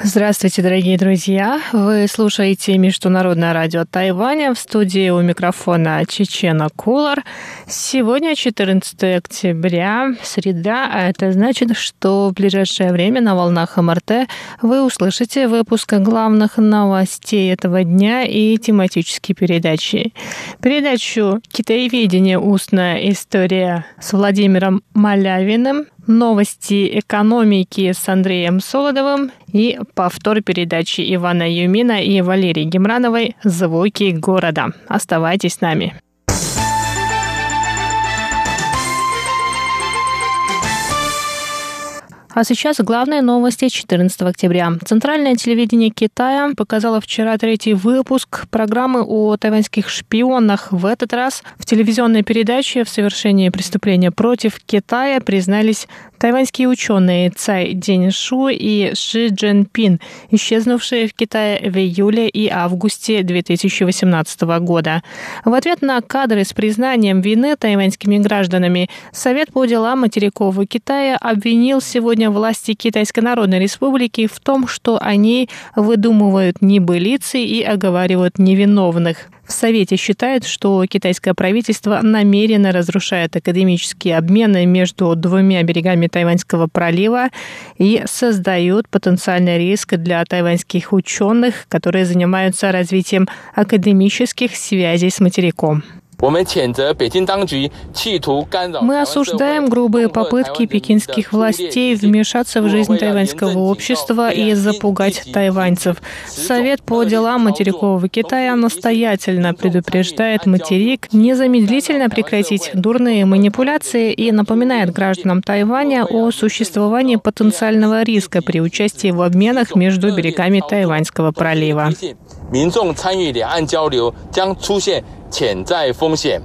Здравствуйте, дорогие друзья! Вы слушаете Международное радио Тайваня в студии у микрофона Чечена Кулар. Сегодня 14 октября, среда, а это значит, что в ближайшее время на волнах МРТ вы услышите выпуск главных новостей этого дня и тематические передачи. Передачу «Китаеведение. Устная история» с Владимиром Малявиным – новости экономики с Андреем Солодовым и повтор передачи Ивана Юмина и Валерии Гемрановой «Звуки города». Оставайтесь с нами. А сейчас главные новости 14 октября. Центральное телевидение Китая показало вчера третий выпуск программы о тайваньских шпионах. В этот раз в телевизионной передаче в совершении преступления против Китая признались Тайваньские ученые Цай Деньшу и Ши Джинпин, исчезнувшие в Китае в июле и августе 2018 года. В ответ на кадры с признанием вины тайваньскими гражданами Совет по делам материкового Китая обвинил сегодня власти Китайской Народной Республики в том, что они выдумывают небылицы и оговаривают невиновных. В Совете считают, что китайское правительство намеренно разрушает академические обмены между двумя берегами Тайваньского пролива и создает потенциальный риск для тайваньских ученых, которые занимаются развитием академических связей с материком. Мы осуждаем грубые попытки пекинских властей вмешаться в жизнь тайваньского общества и запугать тайваньцев. Совет по делам материкового Китая настоятельно предупреждает материк незамедлительно прекратить дурные манипуляции и напоминает гражданам Тайваня о существовании потенциального риска при участии в обменах между берегами Тайваньского пролива. 民众参与两岸交流将出现潜在风险。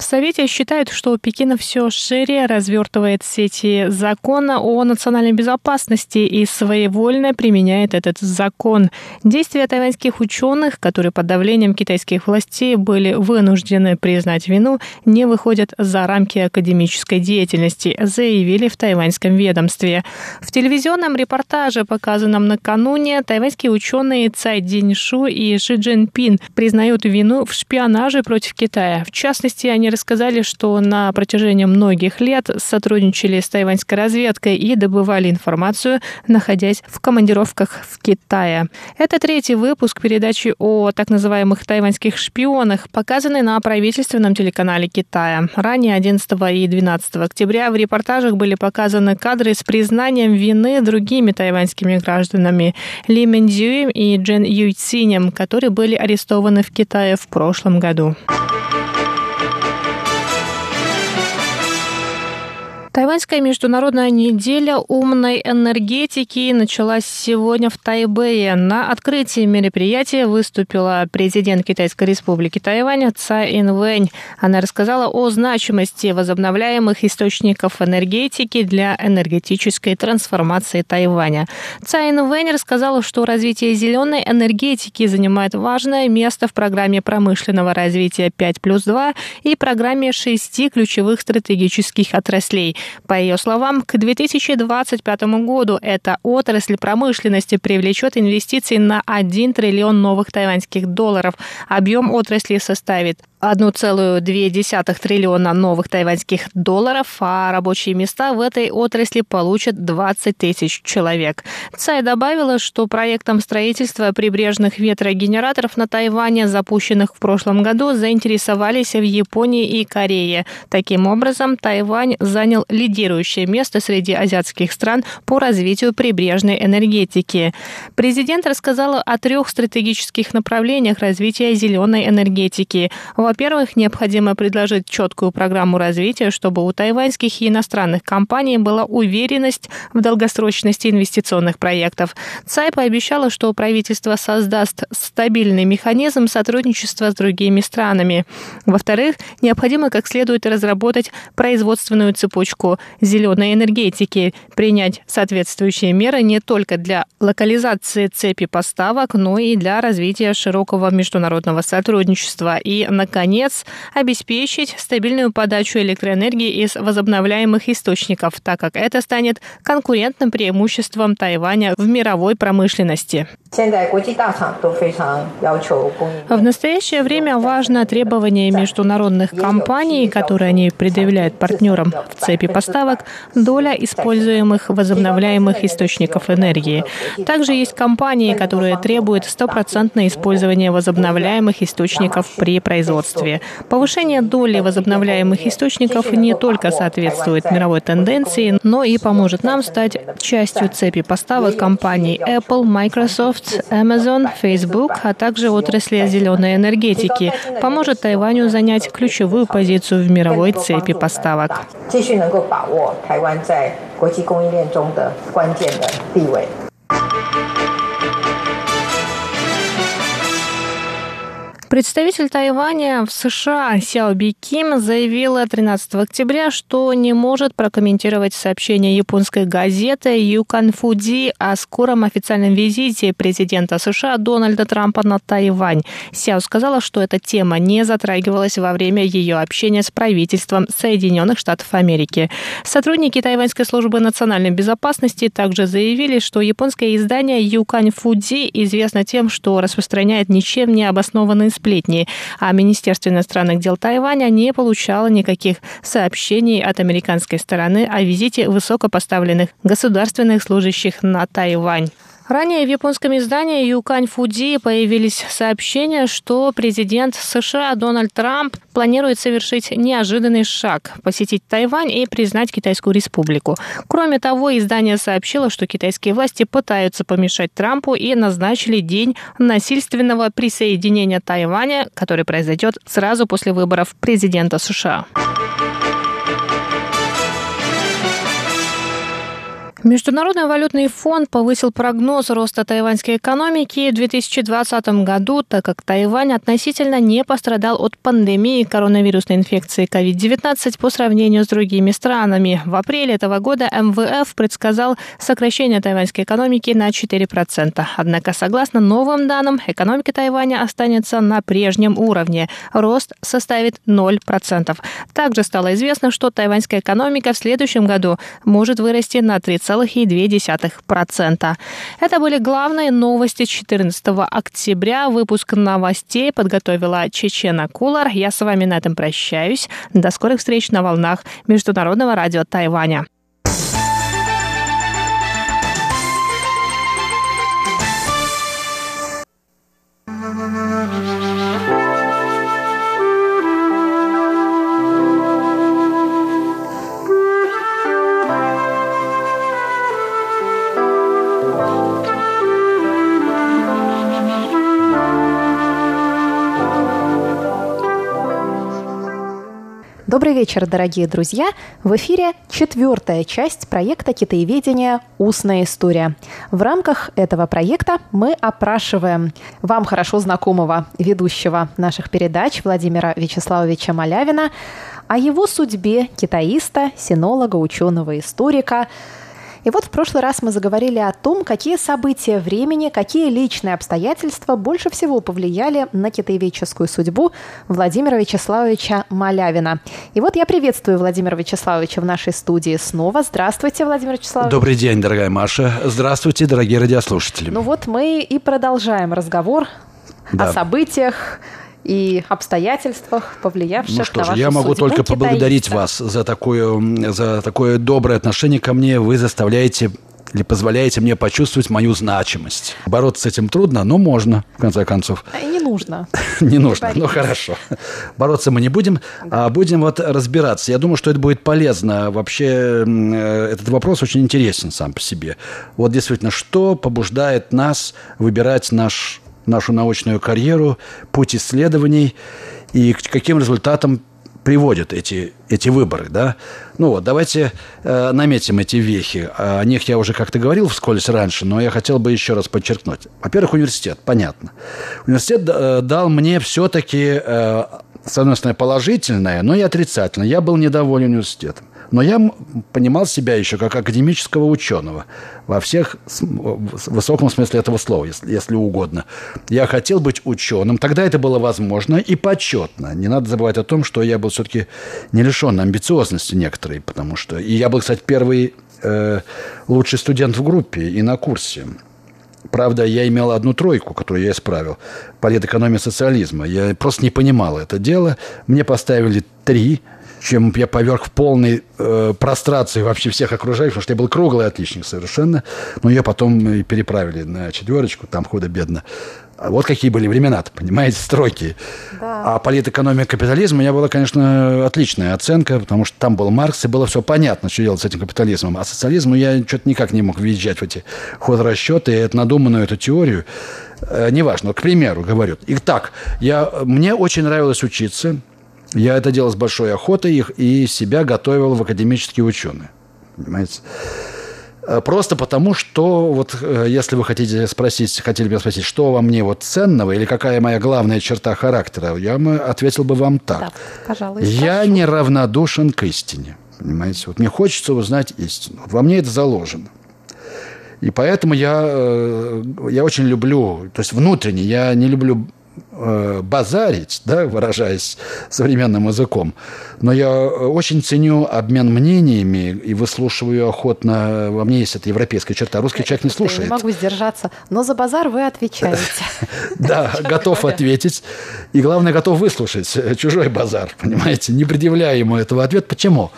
В Совете считают, что Пекин все шире развертывает сети закона о национальной безопасности и своевольно применяет этот закон. Действия тайваньских ученых, которые под давлением китайских властей были вынуждены признать вину, не выходят за рамки академической деятельности, заявили в тайваньском ведомстве. В телевизионном репортаже, показанном накануне, тайваньские ученые Цай Диньшу и Ши Джинпин признают вину в шпионаже против Китая. В частности, они рассказали, что на протяжении многих лет сотрудничали с тайваньской разведкой и добывали информацию, находясь в командировках в Китае. Это третий выпуск передачи о так называемых тайваньских шпионах, показанный на правительственном телеканале Китая. Ранее 11 и 12 октября в репортажах были показаны кадры с признанием вины другими тайваньскими гражданами Ли Мэнзюем и Джен Юйцинем, которые были арестованы в Китае в прошлом году. Тайваньская международная неделя умной энергетики началась сегодня в Тайбэе. На открытии мероприятия выступила президент Китайской республики Тайвань Цай Инвэнь. Она рассказала о значимости возобновляемых источников энергетики для энергетической трансформации Тайваня. Цай Инвэнь рассказала, что развитие зеленой энергетики занимает важное место в программе промышленного развития 5 плюс 2 и программе шести ключевых стратегических отраслей – по ее словам, к 2025 году эта отрасль промышленности привлечет инвестиции на 1 триллион новых тайваньских долларов. Объем отрасли составит 1,2 триллиона новых тайваньских долларов, а рабочие места в этой отрасли получат 20 тысяч человек. Цай добавила, что проектом строительства прибрежных ветрогенераторов на Тайване, запущенных в прошлом году, заинтересовались в Японии и Корее. Таким образом, Тайвань занял лидирующее место среди азиатских стран по развитию прибрежной энергетики. Президент рассказала о трех стратегических направлениях развития зеленой энергетики. Во-первых, необходимо предложить четкую программу развития, чтобы у тайваньских и иностранных компаний была уверенность в долгосрочности инвестиционных проектов. Цай пообещала, что правительство создаст стабильный механизм сотрудничества с другими странами. Во-вторых, необходимо как следует разработать производственную цепочку зеленой энергетики, принять соответствующие меры не только для локализации цепи поставок, но и для развития широкого международного сотрудничества. И, наконец, обеспечить стабильную подачу электроэнергии из возобновляемых источников, так как это станет конкурентным преимуществом Тайваня в мировой промышленности. В настоящее время важно требование международных компаний, которые они предъявляют партнерам в цепи поставок, доля используемых возобновляемых источников энергии. Также есть компании, которые требуют стопроцентное использование возобновляемых источников при производстве Повышение доли возобновляемых источников не только соответствует мировой тенденции, но и поможет нам стать частью цепи поставок компаний Apple, Microsoft, Amazon, Facebook, а также отрасли зеленой энергетики. Поможет Тайваню занять ключевую позицию в мировой цепи поставок. 继续能够把握台湾在国际供应链中的关键的地位。 Представитель Тайваня в США Сяо Би Ким заявила 13 октября, что не может прокомментировать сообщение японской газеты Юкан Фуди о скором официальном визите президента США Дональда Трампа на Тайвань. Сяо сказала, что эта тема не затрагивалась во время ее общения с правительством Соединенных Штатов Америки. Сотрудники Тайваньской службы национальной безопасности также заявили, что японское издание Юкан Фуди известно тем, что распространяет ничем не обоснованные сплетни, а Министерство иностранных дел Тайваня не получало никаких сообщений от американской стороны о визите высокопоставленных государственных служащих на Тайвань. Ранее в японском издании Юкань Фуди появились сообщения, что президент США Дональд Трамп планирует совершить неожиданный шаг – посетить Тайвань и признать Китайскую республику. Кроме того, издание сообщило, что китайские власти пытаются помешать Трампу и назначили день насильственного присоединения Тайваня, который произойдет сразу после выборов президента США. Международный валютный фонд повысил прогноз роста тайваньской экономики в 2020 году, так как Тайвань относительно не пострадал от пандемии коронавирусной инфекции COVID-19 по сравнению с другими странами. В апреле этого года МВФ предсказал сокращение тайваньской экономики на 4%. Однако, согласно новым данным, экономика Тайваня останется на прежнем уровне. Рост составит 0%. Также стало известно, что тайваньская экономика в следующем году может вырасти на 30 2,2%. Это были главные новости 14 октября. Выпуск новостей подготовила Чечена Кулар. Я с вами на этом прощаюсь. До скорых встреч на волнах Международного радио Тайваня. Добрый вечер, дорогие друзья! В эфире четвертая часть проекта «Китаеведение. Устная история». В рамках этого проекта мы опрашиваем вам хорошо знакомого ведущего наших передач Владимира Вячеславовича Малявина о его судьбе китаиста, синолога, ученого, историка – и вот в прошлый раз мы заговорили о том, какие события времени, какие личные обстоятельства больше всего повлияли на китаеведческую судьбу Владимира Вячеславовича Малявина. И вот я приветствую Владимира Вячеславовича в нашей студии снова. Здравствуйте, Владимир Вячеславович. Добрый день, дорогая Маша. Здравствуйте, дорогие радиослушатели. Ну вот мы и продолжаем разговор да. о событиях, и обстоятельствах, повлиявших ну что на же, вашу я могу только поблагодарить китаиста. вас за такое, за такое доброе отношение ко мне. Вы заставляете или позволяете мне почувствовать мою значимость. Бороться с этим трудно, но можно, в конце концов. А Не нужно. Не нужно, ну хорошо. Бороться мы не будем, а будем вот разбираться. Я думаю, что это будет полезно. Вообще э, этот вопрос очень интересен сам по себе. Вот действительно, что побуждает нас выбирать наш нашу научную карьеру, путь исследований. и к каким результатам приводят эти, эти выборы, да. Ну вот, давайте э, наметим эти вехи. О них я уже как-то говорил вскользь раньше, но я хотел бы еще раз подчеркнуть. Во-первых, университет, понятно. Университет э, дал мне все-таки, э, с одной стороны, положительное, но и отрицательное. Я был недоволен университетом. Но я понимал себя еще как академического ученого во всех в высоком смысле этого слова, если, если угодно. Я хотел быть ученым. Тогда это было возможно и почетно. Не надо забывать о том, что я был все-таки не лишен амбициозности некоторой, потому что... И я был, кстати, первый э, лучший студент в группе и на курсе. Правда, я имел одну тройку, которую я исправил. Политэкономия социализма. Я просто не понимал это дело. Мне поставили три – чем я поверх в полной э, прострации вообще всех окружающих, потому что я был круглый отличник совершенно. Но ее потом и переправили на четверочку, там худо-бедно. А вот какие были времена-то, понимаете, стройки. Да. А политэкономия капитализма у меня была, конечно, отличная оценка, потому что там был Маркс, и было все понятно, что делать с этим капитализмом. А социализму я что-то никак не мог въезжать в эти хозрасчеты, и эту надуманную эту теорию. Э, неважно, к примеру, говорю. Итак, я, мне очень нравилось учиться, я это делал с большой охотой их и себя готовил в академические ученые. Понимаете? Э, просто потому, что вот э, если вы хотите спросить, хотели бы спросить, что во мне вот ценного или какая моя главная черта характера, я бы ответил бы вам так. Да, пожалуй, я прошу. неравнодушен к истине. Понимаете? Вот мне хочется узнать истину. Во мне это заложено. И поэтому я, э, я очень люблю, то есть внутренне, я не люблю Э, базарить, да, выражаясь современным языком, но я очень ценю обмен мнениями и выслушиваю охотно. Во мне есть эта европейская черта. Русский человек не слушает. Я не могу сдержаться, но за базар вы отвечаете. Да, готов ответить. И главное, готов выслушать чужой базар, понимаете, не предъявляя ему этого ответа. Почему?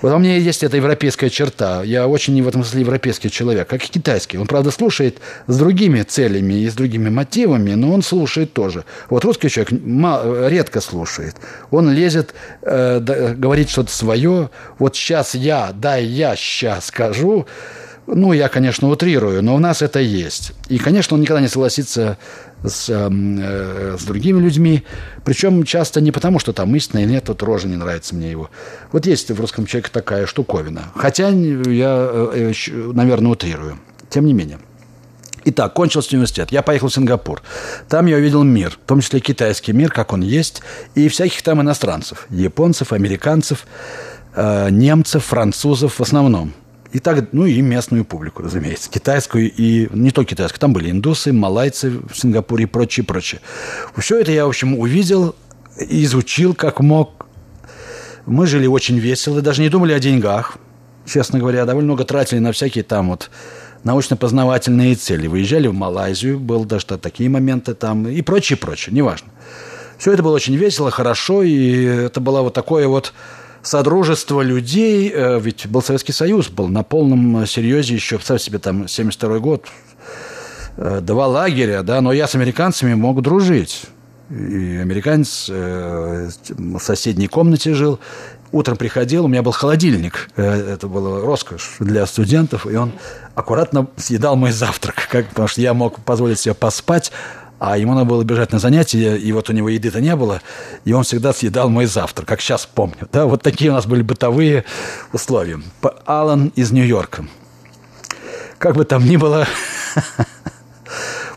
Вот у меня есть эта европейская черта. Я очень в этом смысле европейский человек, как и китайский. Он, правда, слушает с другими целями и с другими мотивами, но он слушает тоже. Вот русский человек мало, редко слушает. Он лезет, э, говорит что-то свое. Вот сейчас я, да, я сейчас скажу. Ну, я, конечно, утрирую, но у нас это есть. И, конечно, он никогда не согласится с, эм, э, с другими людьми. Причем часто не потому, что там истина нет, вот рожа не нравится мне его. Вот есть в русском человеке такая штуковина. Хотя я, э, э, наверное, утрирую. Тем не менее. Итак, кончился университет. Я поехал в Сингапур. Там я увидел мир, в том числе китайский мир, как он есть, и всяких там иностранцев. Японцев, американцев, э, немцев, французов в основном. И так, ну и местную публику, разумеется, китайскую и не только китайскую. Там были индусы, малайцы в Сингапуре и прочее, прочее. Все это я, в общем, увидел, изучил как мог. Мы жили очень весело, даже не думали о деньгах, честно говоря. Довольно много тратили на всякие там вот научно-познавательные цели. Выезжали в Малайзию, был даже такие моменты там и прочее, прочее, неважно. Все это было очень весело, хорошо, и это было вот такое вот содружество людей, э, ведь был Советский Союз, был на полном серьезе еще, представь себе, там, 72 год, э, два лагеря, да, но я с американцами мог дружить. И американец э, в соседней комнате жил, утром приходил, у меня был холодильник, э, это было роскошь для студентов, и он аккуратно съедал мой завтрак, как, потому что я мог позволить себе поспать, а ему надо было бежать на занятия, и вот у него еды-то не было, и он всегда съедал мой завтрак, как сейчас помню. Да? Вот такие у нас были бытовые условия. Алан из Нью-Йорка. Как бы там ни было,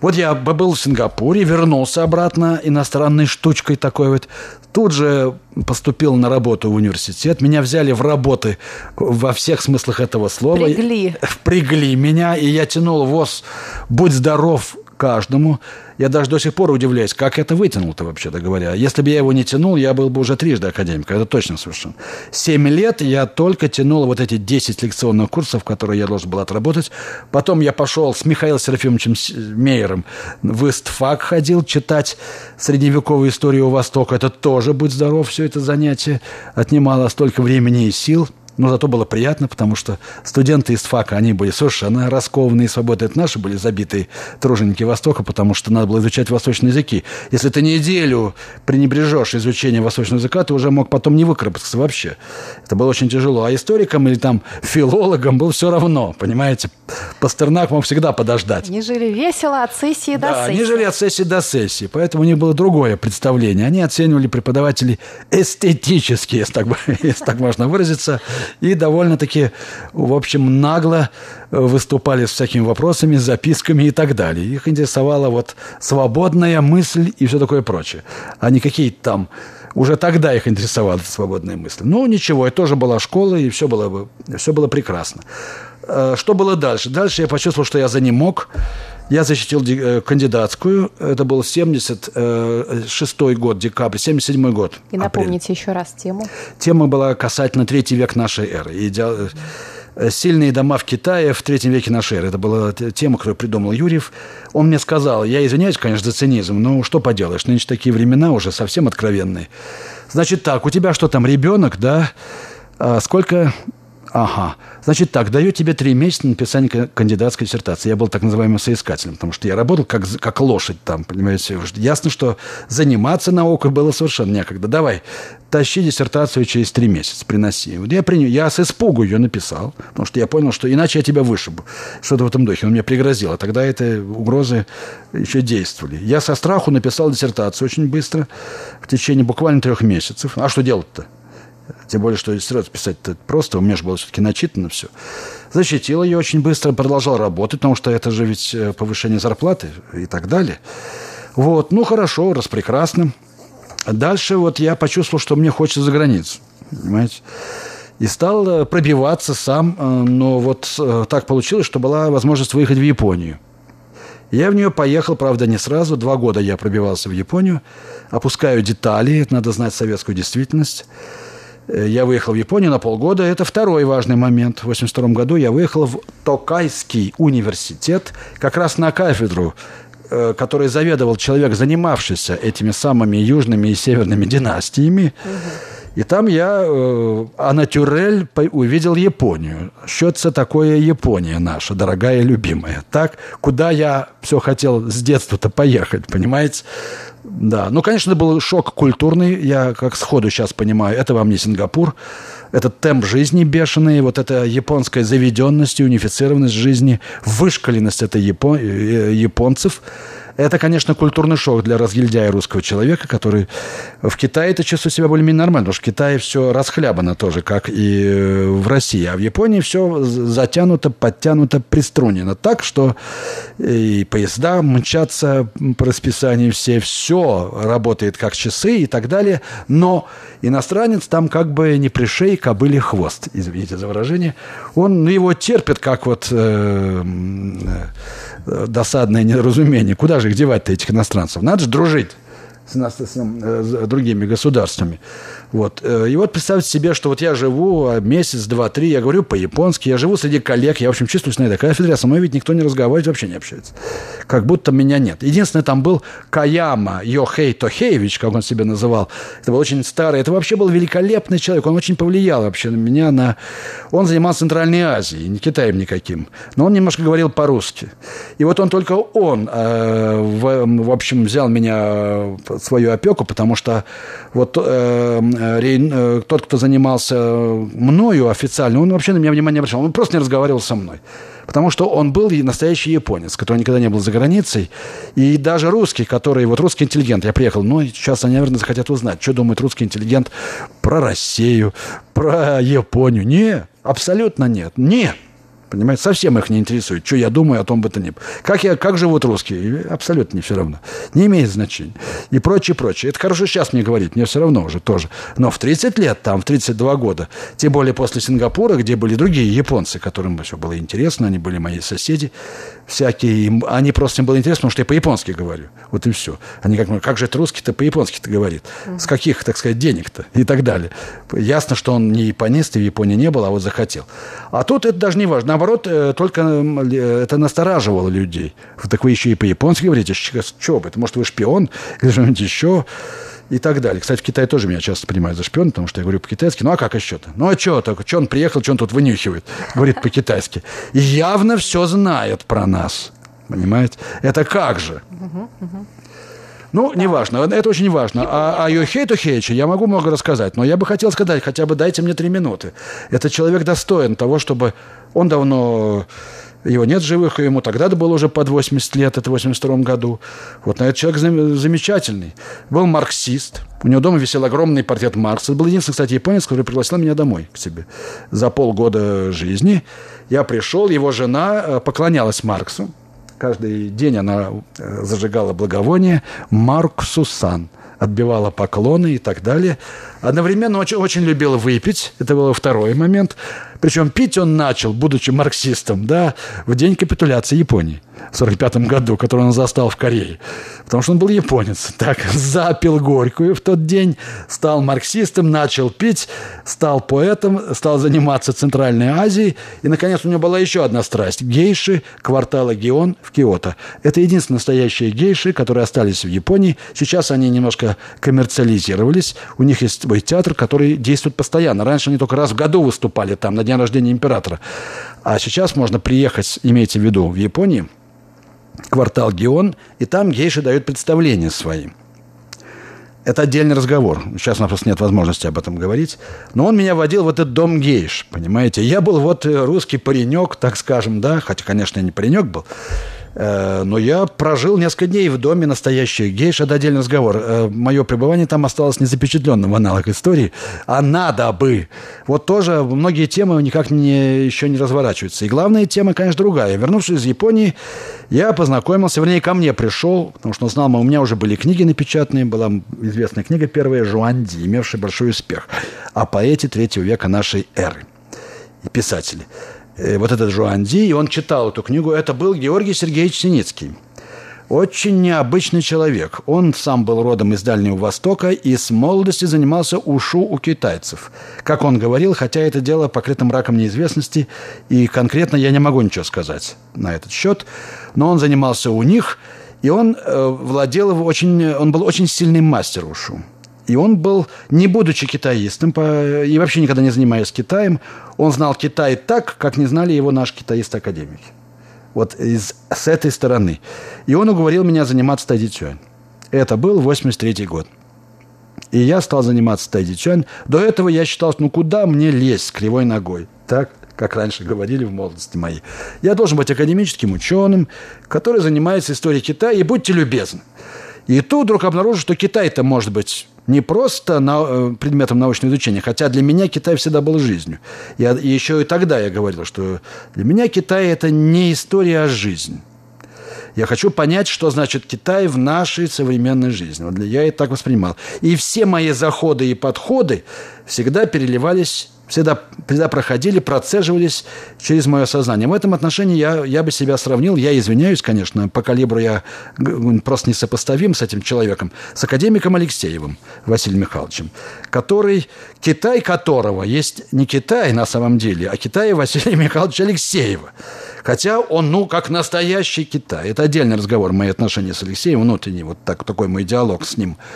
Вот я был в Сингапуре, вернулся обратно иностранной штучкой такой вот. Тут же поступил на работу в университет. Меня взяли в работы во всех смыслах этого слова. Пригли. Пригли меня, и я тянул ВОЗ «Будь здоров, каждому. Я даже до сих пор удивляюсь, как это вытянул-то, вообще-то говоря. Если бы я его не тянул, я был бы уже трижды академиком. Это точно совершенно. Семь лет я только тянул вот эти 10 лекционных курсов, которые я должен был отработать. Потом я пошел с Михаилом Серафимовичем Мейером в Истфак ходил читать средневековую историю Востока. Это тоже, будь здоров, все это занятие отнимало столько времени и сил – Но зато было приятно, потому что студенты из ФАКа, они были совершенно раскованные и свободные. Это наши были забитые труженики Востока, потому что надо было изучать восточные языки. Если ты неделю пренебрежешь изучение восточного языка, ты уже мог потом не выкарабкаться вообще. Это было очень тяжело. А историкам или там филологам было все равно, понимаете? Пастернак мог всегда подождать. Они жили весело от сессии до Да, сессии. они жили от сессии до сессии, поэтому у них было другое представление. Они оценивали преподавателей эстетически, если так, если так можно выразиться, и довольно-таки, в общем, нагло э, выступали с всякими вопросами, записками и так далее. Их интересовала вот свободная мысль и все такое прочее, а не какие-то там уже тогда их интересовала свободная мысль. Ну, ничего, это тоже была школа, и все было, бы- все было прекрасно. Э, Что было дальше? Дальше я почувствовал, что я за ним мог. Я защитил э, кандидатскую. Это был 76 год, декабрь, 77 год. И апрель. напомните еще раз тему. Тема была касательно третий век нашей эры. Иде- э, Сильные дома в Китае в третьем веке нашей эры. Это была тема, которую придумал Юрьев. Он мне сказал, я извиняюсь, конечно, за цинизм, но что поделаешь, нынче такие времена уже совсем откровенные. Значит так, у тебя что там, ребенок, да? А сколько... Ага. Значит так, даю тебе три месяца на написание ка- кандидатской диссертации. Я был так называемым соискателем, потому что я работал как, как лошадь там, понимаете. Ясно, что заниматься наукой было совершенно некогда. Давай, тащи диссертацию через три месяца, приноси. Вот я, принял, я с испугу ее написал, потому что я понял, что иначе я тебя вышибу. Что-то в этом духе. Он мне пригрозил. А тогда это угрозы еще действовали. Я со страху написал диссертацию очень быстро, в течение буквально трех месяцев. А что делать-то? Тем более, что сразу писать-то просто, у меня же было все-таки начитано все. Защитил ее очень быстро, продолжал работать, потому что это же ведь э, повышение зарплаты и так далее. Вот, ну хорошо, распрекрасно. Дальше вот я почувствовал, что мне хочется за границу, понимаете. И стал э, пробиваться сам, э, но вот так получилось, что была возможность выехать в Японию. Я в нее поехал, правда, не сразу. Два года я пробивался в Японию. Опускаю детали, надо знать советскую действительность. Э, Я выехал в Японию на полгода. Это второй важный момент. В 1982 году я выехал в Токайский университет, как раз на кафедру, э, которой заведовал человек, занимавшийся этими самыми южными и северными династиями. И там я э, анатюрель увидел Японию. Это такое Япония наша, дорогая и любимая? Так, куда я все хотел с детства-то поехать, понимаете? Да, ну, конечно, был шок культурный, я как сходу сейчас понимаю, это вам не Сингапур, этот темп жизни бешеный, вот эта японская заведенность и унифицированность жизни, вышкаленность этой япо- э, японцев – это, конечно, культурный шок для разгильдяя русского человека, который в Китае это чувствует себя более-менее нормально, потому что в Китае все расхлябано тоже, как и э, в России. А в Японии все затянуто, подтянуто, приструнено так, что и поезда мчатся по расписанию все, все работает как часы и так далее. Но иностранец там как бы не при шее кобыли хвост, извините за выражение. Он ну, его терпит, как вот э, э, досадное недоразумение. Куда же их девать-то, этих иностранцев? Надо же дружить с, нас- с, э, с другими государствами. Вот. Э, И вот представьте себе, что вот я живу а, месяц, два, три, я говорю по-японски, я живу среди коллег, я, в общем, чувствуюсь на этой кафедре, а со мной ведь никто не разговаривает, вообще не общается. Как будто меня нет. Единственное, там был Каяма Йохей Тохеевич, как он себя называл. Это был очень старый, это вообще был великолепный человек, он очень повлиял вообще на меня. На... Он занимался Центральной Азией, не Китаем никаким. Но он немножко говорил по-русски. И вот он только он, э, в, в общем, взял меня под свою опеку, потому что вот э, э, тот, кто занимался мною официально, он вообще на меня внимания не обращал. Он просто не разговаривал со мной. Потому что он был настоящий японец, который никогда не был за границей. И даже русский, который, вот русский интеллигент, я приехал, ну, сейчас они, наверное, захотят узнать, что думает русский интеллигент про Россию, про Японию. Не, абсолютно нет. Нет. Понимаете, совсем их не интересует, что я думаю о том бы то ни было. Как, я, как живут русские? Абсолютно не все равно. Не имеет значения. И прочее, прочее. Это хорошо сейчас мне говорить, мне все равно уже тоже. Но в 30 лет, там, в 32 года, тем более после Сингапура, где были другие японцы, которым все было интересно, они были мои соседи, всякие, им- они просто им было интересно, потому что я по-японски говорю. Вот и все. Они как, как же это русский-то по-японски-то говорит? С каких, так сказать, денег-то? И так далее. Ясно, что он не японист, и в Японии не был, а вот захотел. А тут это даже не важно. Наоборот, э, только э, это настораживало людей. Так вы еще и по-японски говорите? Чего бы? Это, может, вы шпион или что-нибудь еще? и так далее. Кстати, в Китае тоже меня часто принимают за шпиона, потому что я говорю по-китайски. Ну, а как еще-то? Ну, а что так? Что он приехал, что он тут вынюхивает? Говорит по-китайски. И явно все знает про нас. Понимаете? Это как же? Ну, неважно, это очень важно. А о Йохейту Хейче я могу много рассказать, но я бы хотел сказать, хотя бы дайте мне три минуты. Этот человек достоин того, чтобы... Он давно его нет живых, и ему тогда было уже под 80 лет, это в 82 году. Вот на этот человек замечательный. Был марксист. У него дома висел огромный портрет Маркса. Это был единственный, кстати, японец, который пригласил меня домой к себе. За полгода жизни я пришел, его жена э, поклонялась Марксу. Каждый день она э, зажигала благовоние Марксу Сан отбивала поклоны и так далее. Одновременно очень, очень любила выпить. Это был второй момент. Причем пить он начал, будучи марксистом, да, в день капитуляции Японии в 1945 году, который он застал в Корее. Потому что он был японец. Так, запил горькую в тот день, стал марксистом, начал пить, стал поэтом, стал заниматься Центральной Азией. И, наконец, у него была еще одна страсть – гейши квартала Геон в Киото. Это единственные настоящие гейши, которые остались в Японии. Сейчас они немножко коммерциализировались. У них есть свой театр, который действует постоянно. Раньше они только раз в году выступали там, на день рождения императора. А сейчас можно приехать, имейте в виду, в Японии, квартал Геон, и там гейши дают представления свои. Это отдельный разговор. Сейчас у нас просто нет возможности об этом говорить. Но он меня водил в этот дом гейш, понимаете. Я был вот русский паренек, так скажем, да, хотя, конечно, я не паренек был. Э, но я прожил несколько дней в доме настоящих гейш. Это отдельный разговор. Э, Мое пребывание там осталось незапечатленным в аналог истории. А надо бы. Вот тоже многие темы никак не, еще не разворачиваются. И главная тема, конечно, другая. Вернувшись из Японии, я познакомился, вернее, ко мне пришел, потому что знал, у меня уже были книги напечатанные. Была известная книга первая «Жуанди», имевшая большой успех. О поэте третьего века нашей эры. И писатели. Э, вот этот Жуанди, и он читал эту книгу. Это был Георгий Сергеевич Синицкий. Очень необычный человек. Он сам был родом из Дальнего Востока и с молодости занимался ушу у китайцев. Как он говорил, хотя это дело покрыто мраком неизвестности, и конкретно я не могу ничего сказать на этот счет, но он занимался у них, и он э, владел очень, он был очень сильный мастер ушу. И он был, не будучи китаистом, и вообще никогда не занимаясь Китаем, он знал Китай так, как не знали его наши китаисты-академики. Вот из, с этой стороны. И он уговорил меня заниматься тайдичуань. Это был 83 год. И я стал заниматься тайдичуань. До этого я считал, ну куда мне лезть с кривой ногой? Так, как раньше говорили в молодости моей. Я должен быть академическим ученым, который занимается историей Китая. И будьте любезны. И тут вдруг обнаружил, что Китай-то может быть не просто на, э, предметом научного изучения, хотя для меня Китай всегда был жизнью. Я, и еще и тогда я говорил, что для меня Китай – это не история, а жизнь. Я хочу понять, что значит Китай в нашей современной жизни. Вот я это так воспринимал. И все мои заходы и подходы всегда переливались всегда, всегда проходили, процеживались через мое сознание. В этом отношении я, я бы себя сравнил, я извиняюсь, конечно, по калибру я просто несопоставим с этим человеком, с академиком Алексеевым Василием Михайловичем, который, Китай которого есть не Китай на самом деле, а Китай Василия Михайловича Алексеева. Хотя он, ну, как настоящий Китай. Это отдельный разговор, мои отношения с Алексеем, внутренний, вот так, такой мой диалог с ним –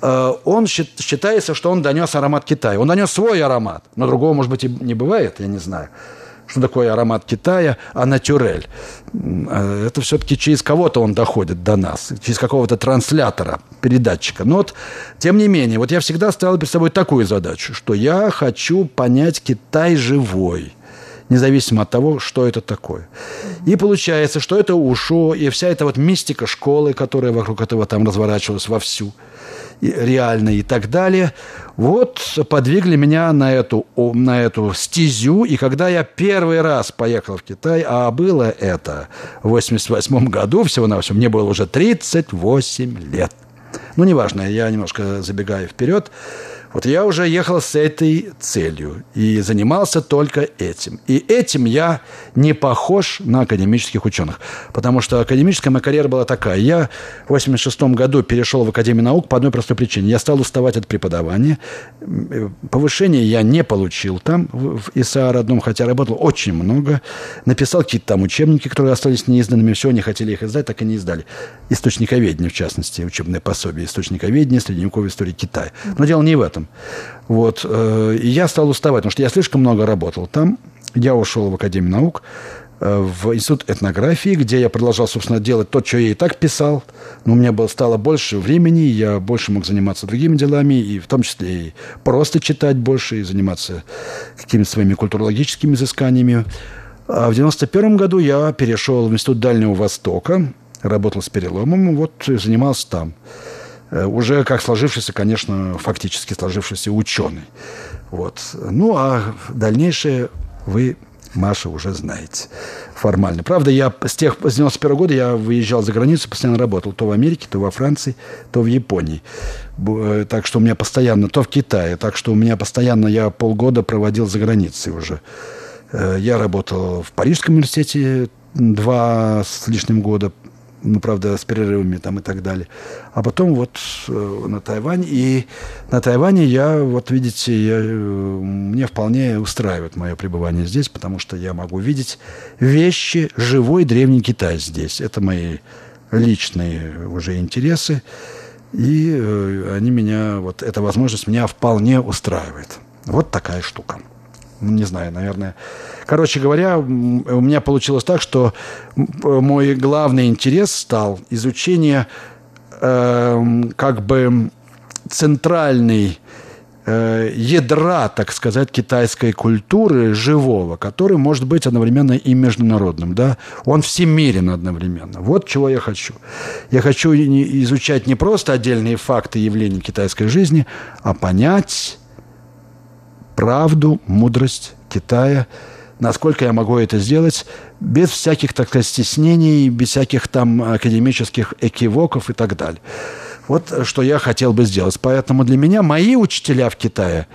он считается, что он донес аромат Китая. Он донес свой аромат, но другого, может быть, и не бывает, я не знаю. Что такое аромат Китая, а натюрель? Э, это все-таки через кого-то он доходит до нас, через какого-то транслятора, передатчика. Но вот, тем не менее, вот я всегда ставил перед собой такую задачу, что я хочу понять Китай живой – независимо от того, что это такое. И получается, что это УШО, и вся эта вот мистика школы, которая вокруг этого там разворачивалась вовсю – реально и так далее. Вот подвигли меня на эту, на эту стезю. И когда я первый раз поехал в Китай, а было это в 88 году, всего-навсего, мне было уже 38 лет. Ну, неважно, я немножко забегаю вперед. Вот я уже ехал с этой целью и занимался только этим. И этим я не похож на академических ученых. Потому что академическая моя карьера была такая. Я в 86 году перешел в Академию наук по одной простой причине. Я стал уставать от преподавания. Повышение я не получил там, в ИСА родном, хотя работал очень много. Написал какие-то там учебники, которые остались неизданными. Все, не хотели их издать, так и не издали. Источниковедение, в частности, учебное пособие. Источниковедение, средневековой истории Китая. Но дело не в этом. Вот. Э, и я стал уставать, потому что я слишком много работал там. Я ушел в Академию наук, э, в Институт этнографии, где я продолжал, собственно, делать то, что я и так писал. Но у меня было, стало больше времени, я больше мог заниматься другими делами, и в том числе и просто читать больше, и заниматься какими-то своими культурологическими изысканиями. А в 91 году я перешел в Институт Дальнего Востока, работал с переломом, вот занимался там. Э, уже как сложившийся, конечно, фактически сложившийся ученый. Вот. Ну, а дальнейшее вы, Маша, уже знаете формально. Правда, я с тех с 91 года я выезжал за границу, постоянно работал то в Америке, то во Франции, то в Японии. Э, так что у меня постоянно, то в Китае, так что у меня постоянно, я полгода проводил за границей уже. Э, я работал в Парижском университете два с лишним года, ну, правда, с перерывами там и так далее. А потом вот э, на Тайвань. И на Тайване я, вот видите, я, э, мне вполне устраивает мое пребывание здесь, потому что я могу видеть вещи, живой древний Китай здесь. Это мои личные уже интересы. И э, они меня, вот эта возможность меня вполне устраивает. Вот такая штука. Ну, не знаю, наверное. Короче говоря, у меня получилось так, что мой главный интерес стал изучение э, как бы центральной э, ядра, так сказать, китайской культуры живого, который может быть одновременно и международным, да, он всемирен одновременно. Вот чего я хочу. Я хочу изучать не просто отдельные факты явлений китайской жизни, а понять правду, мудрость Китая, насколько я могу это сделать без всяких, так сказать, стеснений, без всяких там академических экивоков и так далее. Вот что я хотел бы сделать. Поэтому для меня мои учителя в Китае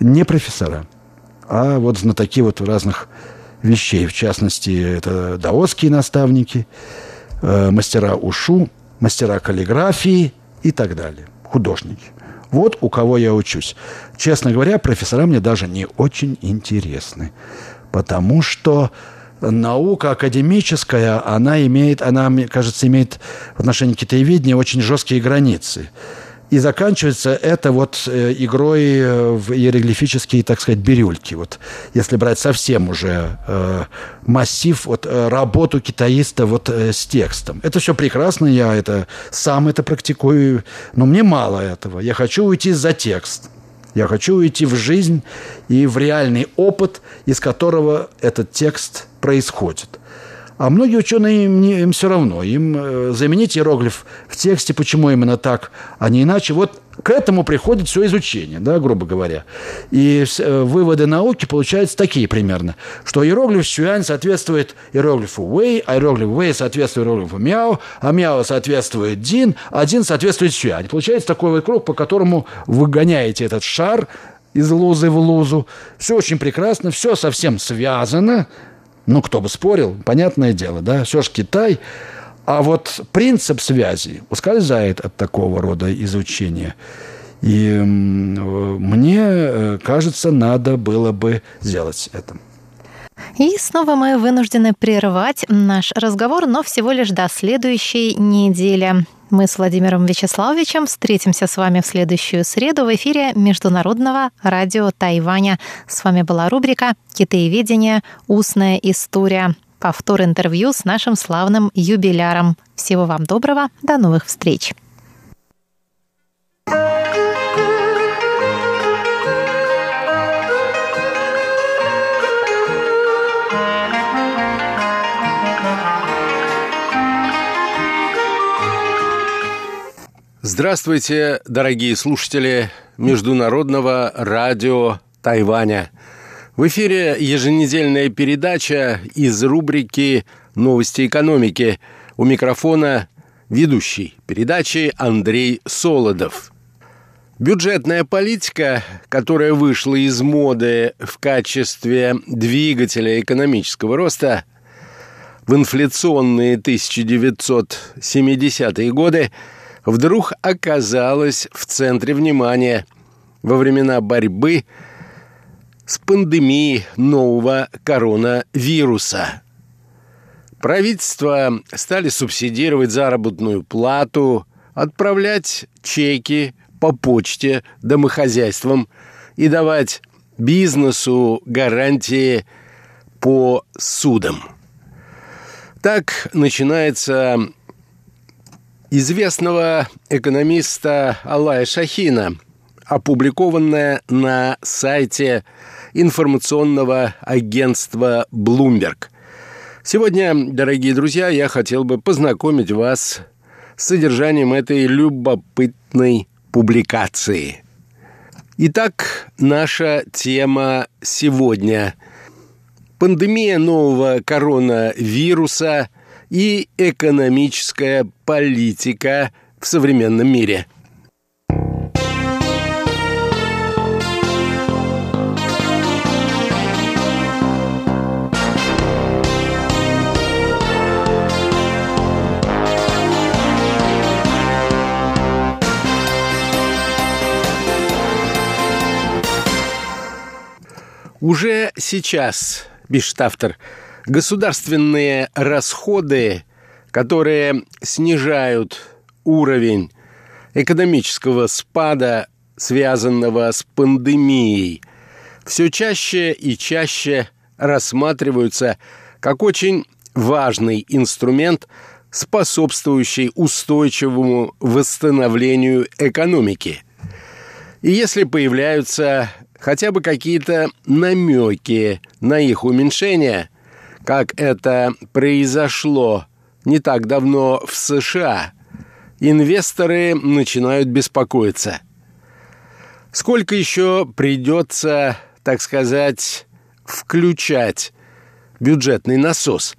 не профессора, а вот знатоки вот разных вещей. В частности, это даосские наставники, э, мастера ушу, мастера каллиграфии и так далее, художники. Вот у кого я учусь. Честно говоря, профессора мне даже не очень интересны. Потому что наука академическая, она имеет, она, мне кажется, имеет в отношении китаеведения очень жесткие границы. И заканчивается это вот э, игрой э, в иероглифические, так сказать, бирюльки. Вот если брать совсем уже э, массив, вот э, работу китаиста вот э, с текстом. Это все прекрасно, я это сам это практикую, но мне мало этого. Я хочу уйти за текст. Я хочу уйти в жизнь и в реальный опыт, из которого этот текст происходит. А многие ученые, им, им все равно. Им э, заменить иероглиф в тексте, почему именно так, а не иначе. Вот к этому приходит все изучение, да, грубо говоря. И э, выводы науки получаются такие примерно, что иероглиф Сюань соответствует иероглифу Вэй, а иероглиф Вэй соответствует иероглифу Мяо, а Мяо соответствует Дин, а Дин соответствует Сюань. Получается такой вот круг, по которому вы гоняете этот шар из лузы в лузу. Все очень прекрасно, все совсем связано, ну, кто бы спорил, понятное дело, да, все же Китай. А вот принцип связи ускользает от такого рода изучения. И мне э, кажется, надо было бы сделать это. И снова мы вынуждены прервать наш разговор, но всего лишь до следующей недели. Мы с Владимиром Вячеславовичем встретимся с вами в следующую среду в эфире Международного радио Тайваня. С вами была рубрика «Китаеведение. Устная история». Повтор интервью с нашим славным юбиляром. Всего вам доброго. До новых встреч. Здравствуйте, дорогие слушатели Международного радио Тайваня. В эфире еженедельная передача из рубрики «Новости экономики». У микрофона ведущий передачи Андрей Солодов. Бюджетная политика, которая вышла из моды в качестве двигателя экономического роста в инфляционные 1970-е годы, вдруг оказалась в центре внимания во времена борьбы с пандемией нового коронавируса. Правительства стали субсидировать заработную плату, отправлять чеки по почте домохозяйствам и давать бизнесу гарантии по судам. Так начинается известного экономиста Алая Шахина, опубликованная на сайте информационного агентства Bloomberg. Сегодня, дорогие друзья, я хотел бы познакомить вас с содержанием этой любопытной публикации. Итак, наша тема сегодня – пандемия нового коронавируса и экономическая политика в современном мире – Уже сейчас, пишет автор, государственные расходы, которые снижают уровень экономического спада, связанного с пандемией, все чаще и чаще рассматриваются как очень важный инструмент, способствующий устойчивому восстановлению экономики. И если появляются хотя бы какие-то намеки на их уменьшение, как это произошло не так давно в США, инвесторы начинают беспокоиться. Сколько еще придется, так сказать, включать бюджетный насос?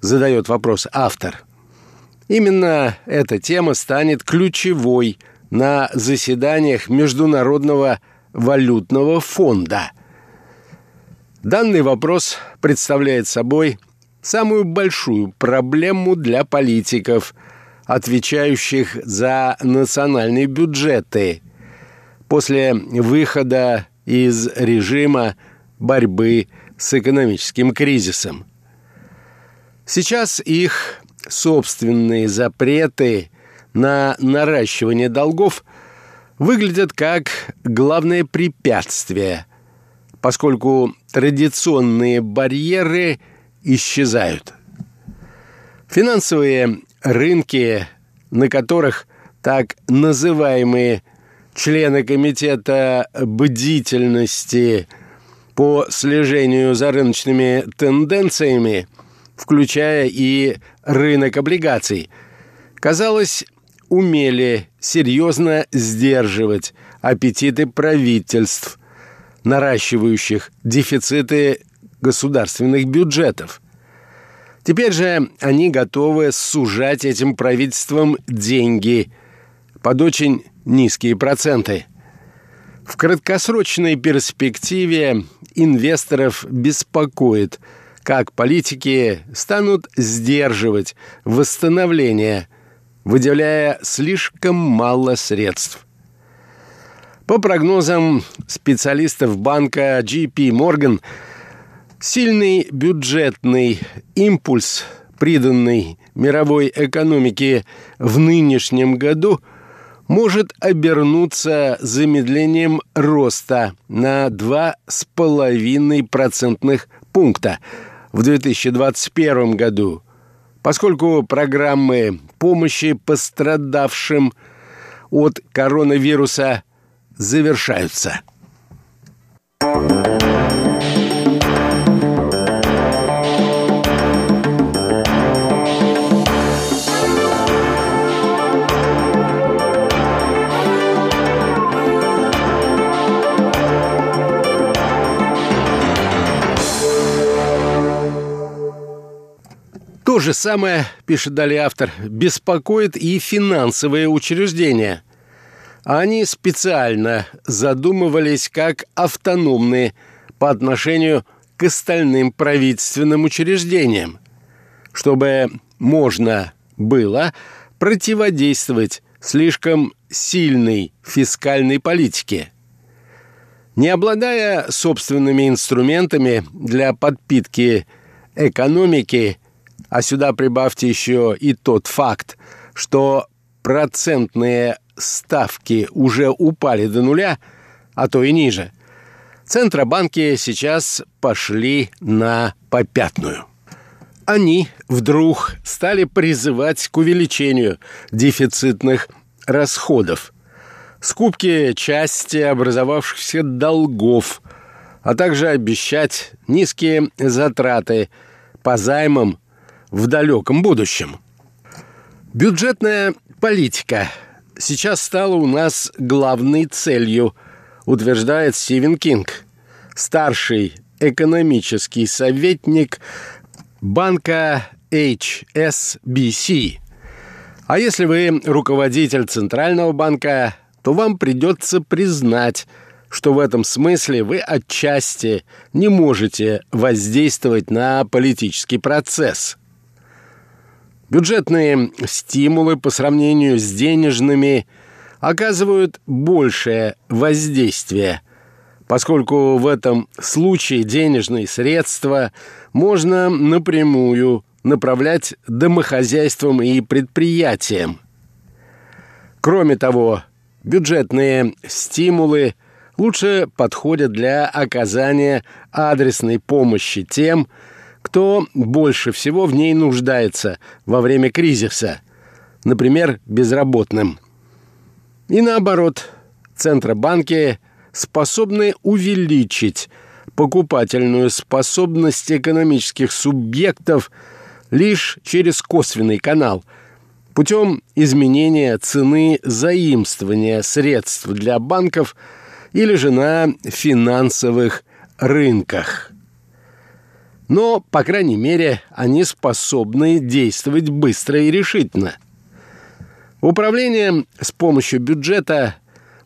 Задает вопрос автор. Именно эта тема станет ключевой на заседаниях Международного валютного фонда. Данный вопрос представляет собой самую большую проблему для политиков, отвечающих за национальные бюджеты после выхода из режима борьбы с экономическим кризисом. Сейчас их собственные запреты на наращивание долгов – выглядят как главное препятствие, поскольку традиционные барьеры исчезают. Финансовые рынки, на которых так называемые члены комитета бдительности по слежению за рыночными тенденциями, включая и рынок облигаций, казалось, умели серьезно сдерживать аппетиты правительств, наращивающих дефициты государственных бюджетов. Теперь же они готовы сужать этим правительствам деньги под очень низкие проценты. В краткосрочной перспективе инвесторов беспокоит, как политики станут сдерживать восстановление – выделяя слишком мало средств. По прогнозам специалистов банка JP Morgan, сильный бюджетный импульс, приданный мировой экономике в нынешнем году, может обернуться замедлением роста на 2,5 процентных пункта в 2021 году – поскольку программы помощи пострадавшим от коронавируса завершаются. То же самое, пишет далее автор, беспокоит и финансовые учреждения. Они специально задумывались как автономные по отношению к остальным правительственным учреждениям, чтобы можно было противодействовать слишком сильной фискальной политике. Не обладая собственными инструментами для подпитки экономики, а сюда прибавьте еще и тот факт, что процентные ставки уже упали до нуля, а то и ниже, Центробанки сейчас пошли на попятную. Они вдруг стали призывать к увеличению дефицитных расходов, скупке части образовавшихся долгов, а также обещать низкие затраты по займам в далеком будущем. Бюджетная политика сейчас стала у нас главной целью, утверждает Стивен Кинг, старший экономический советник банка HSBC. А если вы руководитель Центрального банка, то вам придется признать, что в этом смысле вы отчасти не можете воздействовать на политический процесс – Бюджетные стимулы по сравнению с денежными оказывают большее воздействие, поскольку в этом случае денежные средства можно напрямую направлять домохозяйствам и предприятиям. Кроме того, бюджетные стимулы лучше подходят для оказания адресной помощи тем, больше всего в ней нуждается во время кризиса, например, безработным. И наоборот, центробанки способны увеличить покупательную способность экономических субъектов лишь через косвенный канал путем изменения цены заимствования средств для банков или же на финансовых рынках. Но, по крайней мере, они способны действовать быстро и решительно. Управление с помощью бюджета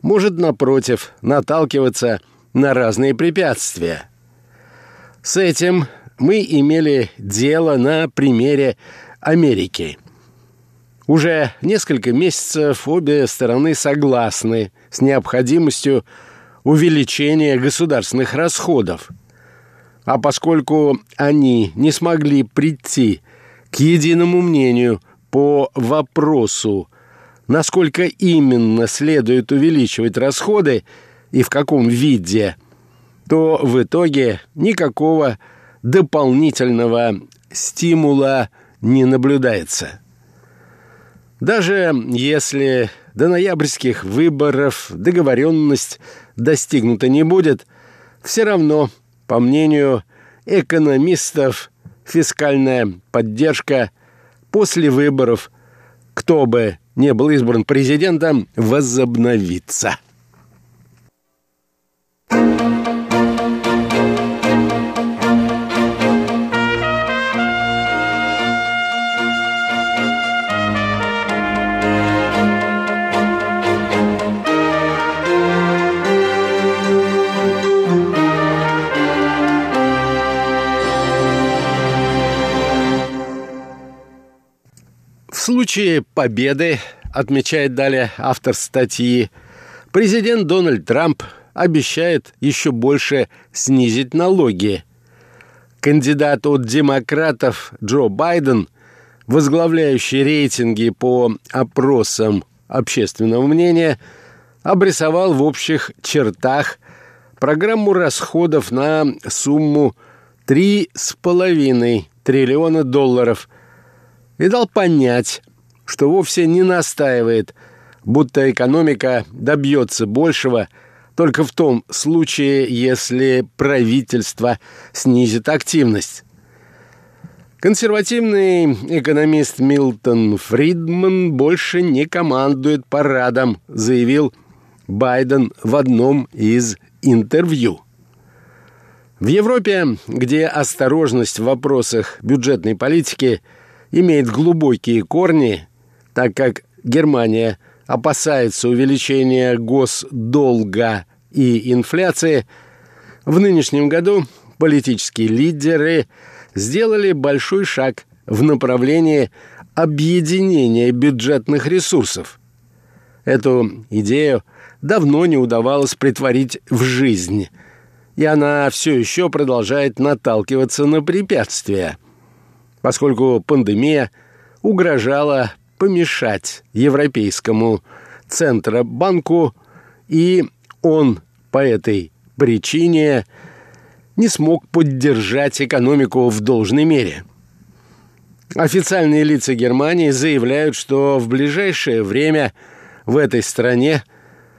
может, напротив, наталкиваться на разные препятствия. С этим мы имели дело на примере Америки. Уже несколько месяцев обе стороны согласны с необходимостью увеличения государственных расходов – а поскольку они не смогли прийти к единому мнению по вопросу, насколько именно следует увеличивать расходы и в каком виде, то в итоге никакого дополнительного стимула не наблюдается. Даже если до ноябрьских выборов договоренность достигнута не будет, все равно – по мнению экономистов, фискальная поддержка после выборов, кто бы не был избран президентом, возобновится. Случае победы, отмечает далее автор статьи, президент Дональд Трамп обещает еще больше снизить налоги. Кандидат от демократов Джо Байден, возглавляющий рейтинги по опросам общественного мнения, обрисовал в общих чертах программу расходов на сумму 3,5 триллиона долларов и дал понять, что вовсе не настаивает, будто экономика добьется большего только в том случае, если правительство снизит активность. Консервативный экономист Милтон Фридман больше не командует парадом, заявил Байден в одном из интервью. В Европе, где осторожность в вопросах бюджетной политики имеет глубокие корни, так как Германия опасается увеличения госдолга и инфляции, в нынешнем году политические лидеры сделали большой шаг в направлении объединения бюджетных ресурсов. Эту идею давно не удавалось притворить в жизнь, и она все еще продолжает наталкиваться на препятствия, поскольку пандемия угрожала помешать Европейскому Центробанку, и он по этой причине не смог поддержать экономику в должной мере. Официальные лица Германии заявляют, что в ближайшее время в этой стране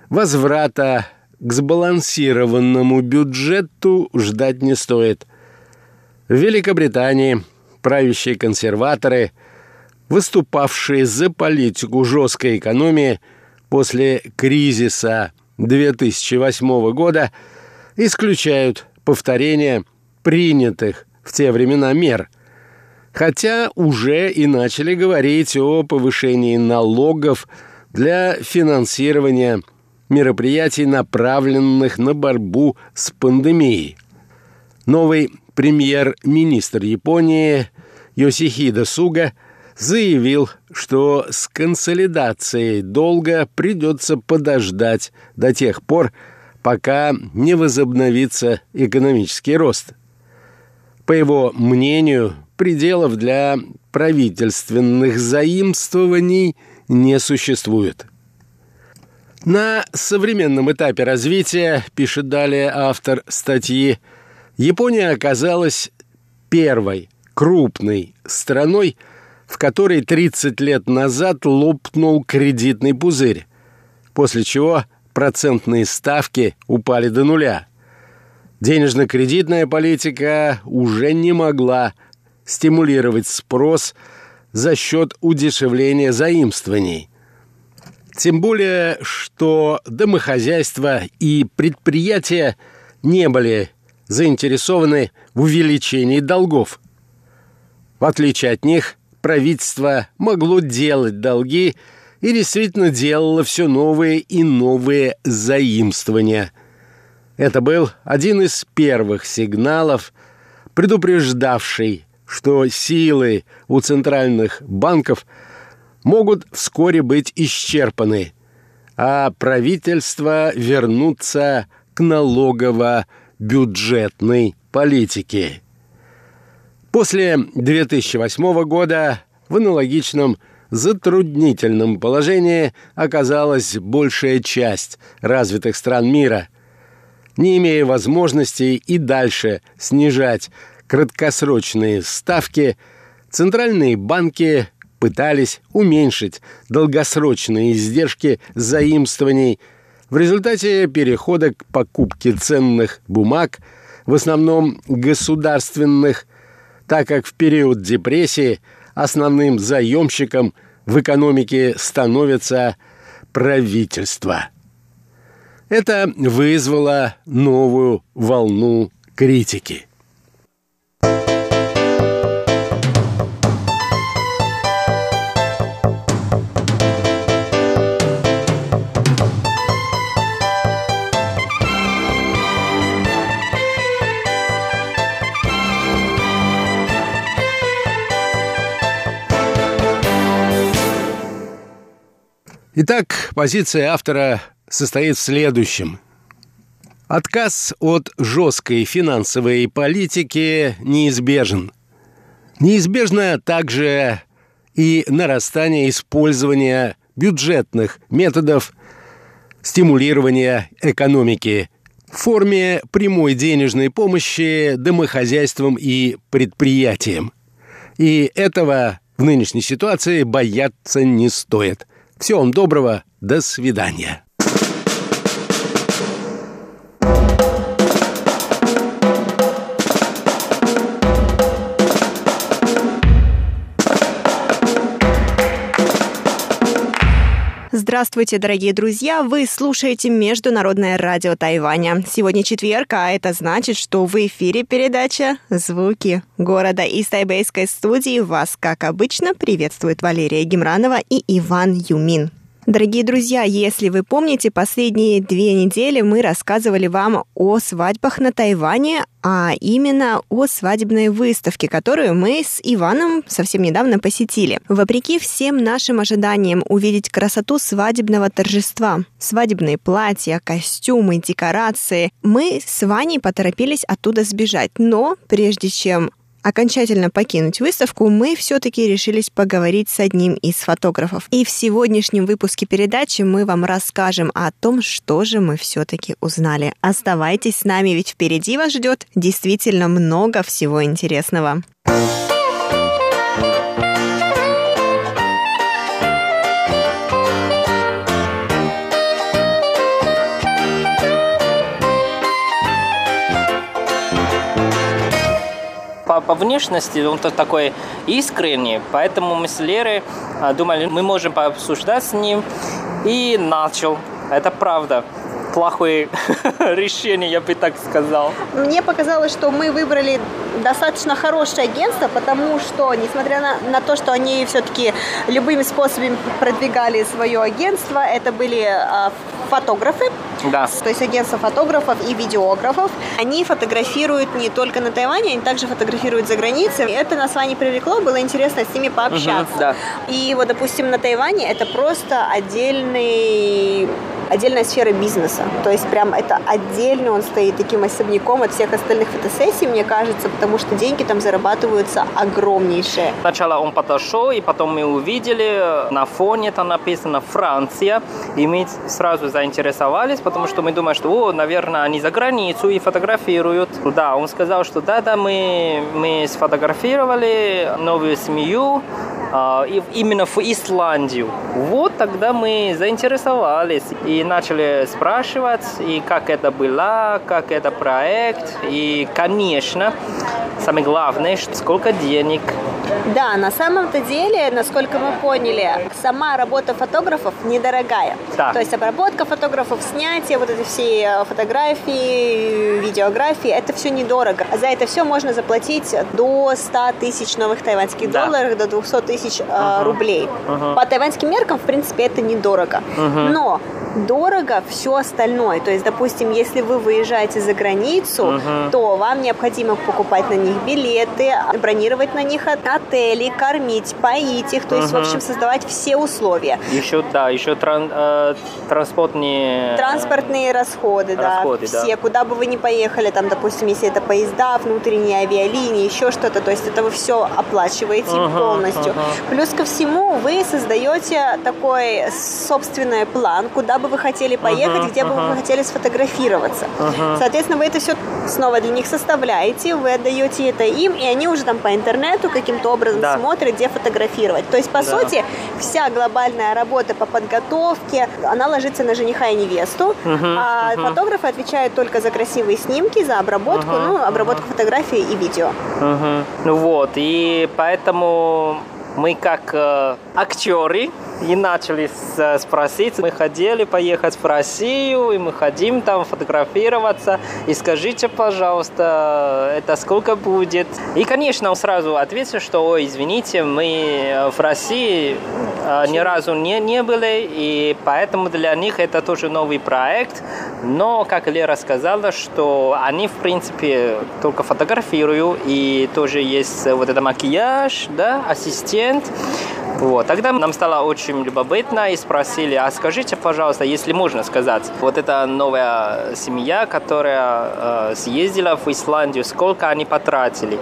возврата к сбалансированному бюджету ждать не стоит. В Великобритании правящие консерваторы, выступавшие за политику жесткой экономии после кризиса 2008 года, исключают повторение принятых в те времена мер, хотя уже и начали говорить о повышении налогов для финансирования мероприятий, направленных на борьбу с пандемией. Новый премьер-министр Японии Йосихида Суга заявил, что с консолидацией долга придется подождать до тех пор, пока не возобновится экономический рост. По его мнению, пределов для правительственных заимствований не существует. На современном этапе развития, пишет далее автор статьи, Япония оказалась первой крупной страной, в которой 30 лет назад лопнул кредитный пузырь, после чего процентные ставки упали до нуля. Денежно-кредитная политика уже не могла стимулировать спрос за счет удешевления заимствований. Тем более, что домохозяйства и предприятия не были заинтересованы в увеличении долгов. В отличие от них, правительство могло делать долги и действительно делало все новые и новые заимствования. Это был один из первых сигналов, предупреждавший, что силы у центральных банков могут вскоре быть исчерпаны, а правительство вернуться к налогово-бюджетной политике. После 2008 года в аналогичном затруднительном положении оказалась большая часть развитых стран мира, не имея возможности и дальше снижать краткосрочные ставки, центральные банки пытались уменьшить долгосрочные издержки заимствований. В результате перехода к покупке ценных бумаг, в основном государственных, так как в период депрессии основным заемщиком в экономике становится правительство. Это вызвало новую волну критики – Итак, позиция автора состоит в следующем. Отказ от жесткой финансовой политики неизбежен. Неизбежно также и нарастание использования бюджетных методов стимулирования экономики в форме прямой денежной помощи домохозяйствам и предприятиям. И этого в нынешней ситуации бояться не стоит – всего вам доброго. До свидания. Здравствуйте, дорогие друзья! Вы слушаете Международное радио Тайваня. Сегодня четверг, а это значит, что в эфире передача «Звуки города». Из тайбэйской студии вас, как обычно, приветствует Валерия Гемранова и Иван Юмин. Дорогие друзья, если вы помните, последние две недели мы рассказывали вам о свадьбах на Тайване, а именно о свадебной выставке, которую мы с Иваном совсем недавно посетили. Вопреки всем нашим ожиданиям увидеть красоту свадебного торжества, свадебные платья, костюмы, декорации, мы с Ваней поторопились оттуда сбежать. Но прежде чем окончательно покинуть выставку, мы все-таки решились поговорить с одним из фотографов. И в сегодняшнем выпуске передачи мы вам расскажем о том, что же мы все-таки узнали. Оставайтесь с нами, ведь впереди вас ждет действительно много всего интересного. по, по внешности он такой искренний, поэтому мы с Лерой а, думали, мы можем пообсуждать с ним. И начал. Это правда плохое решение, я бы так сказал. Мне показалось, что мы выбрали достаточно хорошее агентство, потому что, несмотря на, на то, что они все-таки любыми способами продвигали свое агентство, это были э, фотографы, да. то есть агентство фотографов и видеографов. Они фотографируют не только на Тайване, они также фотографируют за границей. Это нас с вами привлекло, было интересно с ними пообщаться. Угу, да. И вот, допустим, на Тайване это просто отдельный отдельная сфера бизнеса. То есть прям это отдельно он стоит таким особняком от всех остальных фотосессий, мне кажется, потому что деньги там зарабатываются огромнейшие. Сначала он подошел, и потом мы увидели, на фоне там написано «Франция», и мы сразу заинтересовались, потому что мы думаем, что, о, наверное, они за границу и фотографируют. Да, он сказал, что да-да, мы, мы сфотографировали новую семью, именно в Исландию. Вот тогда мы заинтересовались и начали спрашивать, и как это было, как это проект, и, конечно, самое главное, сколько денег. Да, на самом-то деле, насколько мы поняли, сама работа фотографов недорогая. Да. То есть обработка фотографов, снятие, вот эти все фотографии, видеографии, это все недорого. За это все можно заплатить до 100 тысяч новых тайваньских Да. долларов, до 200 тысяч э, рублей. По тайваньским меркам, в принципе, это недорого. Но дорого все остальное. То есть, допустим, если вы выезжаете за границу, то вам необходимо покупать на них билеты, бронировать на них от- отели, кормить, поить их, то есть, в общем, создавать все условия. Еще, да, еще тран, э, транспортные... Транспортные расходы, да, Расходы, да. все, куда бы вы ни поехали, там, допустим, если это поезда, внутренние авиалинии, еще что-то, то есть это вы все оплачиваете Ага, полностью. ага. Плюс ко всему вы создаете такой собственный план, куда бы вы хотели поехать, где бы вы хотели сфотографироваться. Соответственно, вы это все снова для них составляете, вы отдаете это им, и они уже там по интернету каким-то образом Да. смотрят, где фотографировать. То есть, по Да. сути, вся глобальная работа по подготовке, она ложится на жениха и невесту, а фотографы отвечают только за красивые снимки, за обработку, ну, обработку фотографий и видео. Ну вот, и поэтому мы как э, актеры и начали с- спросить, мы хотели поехать в Россию, и мы хотим там фотографироваться, и скажите, пожалуйста, это сколько будет? И, конечно, он сразу ответил, что, ой, извините, мы э, в России э, ни разу не, не были, и поэтому для них это тоже новый проект, но, как Лера сказала, что они, в принципе, только фотографируют, и тоже есть вот это макияж, да, ассистент. Вот. Тогда нам стало очень любопытно и спросили, а скажите, пожалуйста, если можно сказать, вот эта новая семья, которая э, съездила в Исландию, сколько они потратили?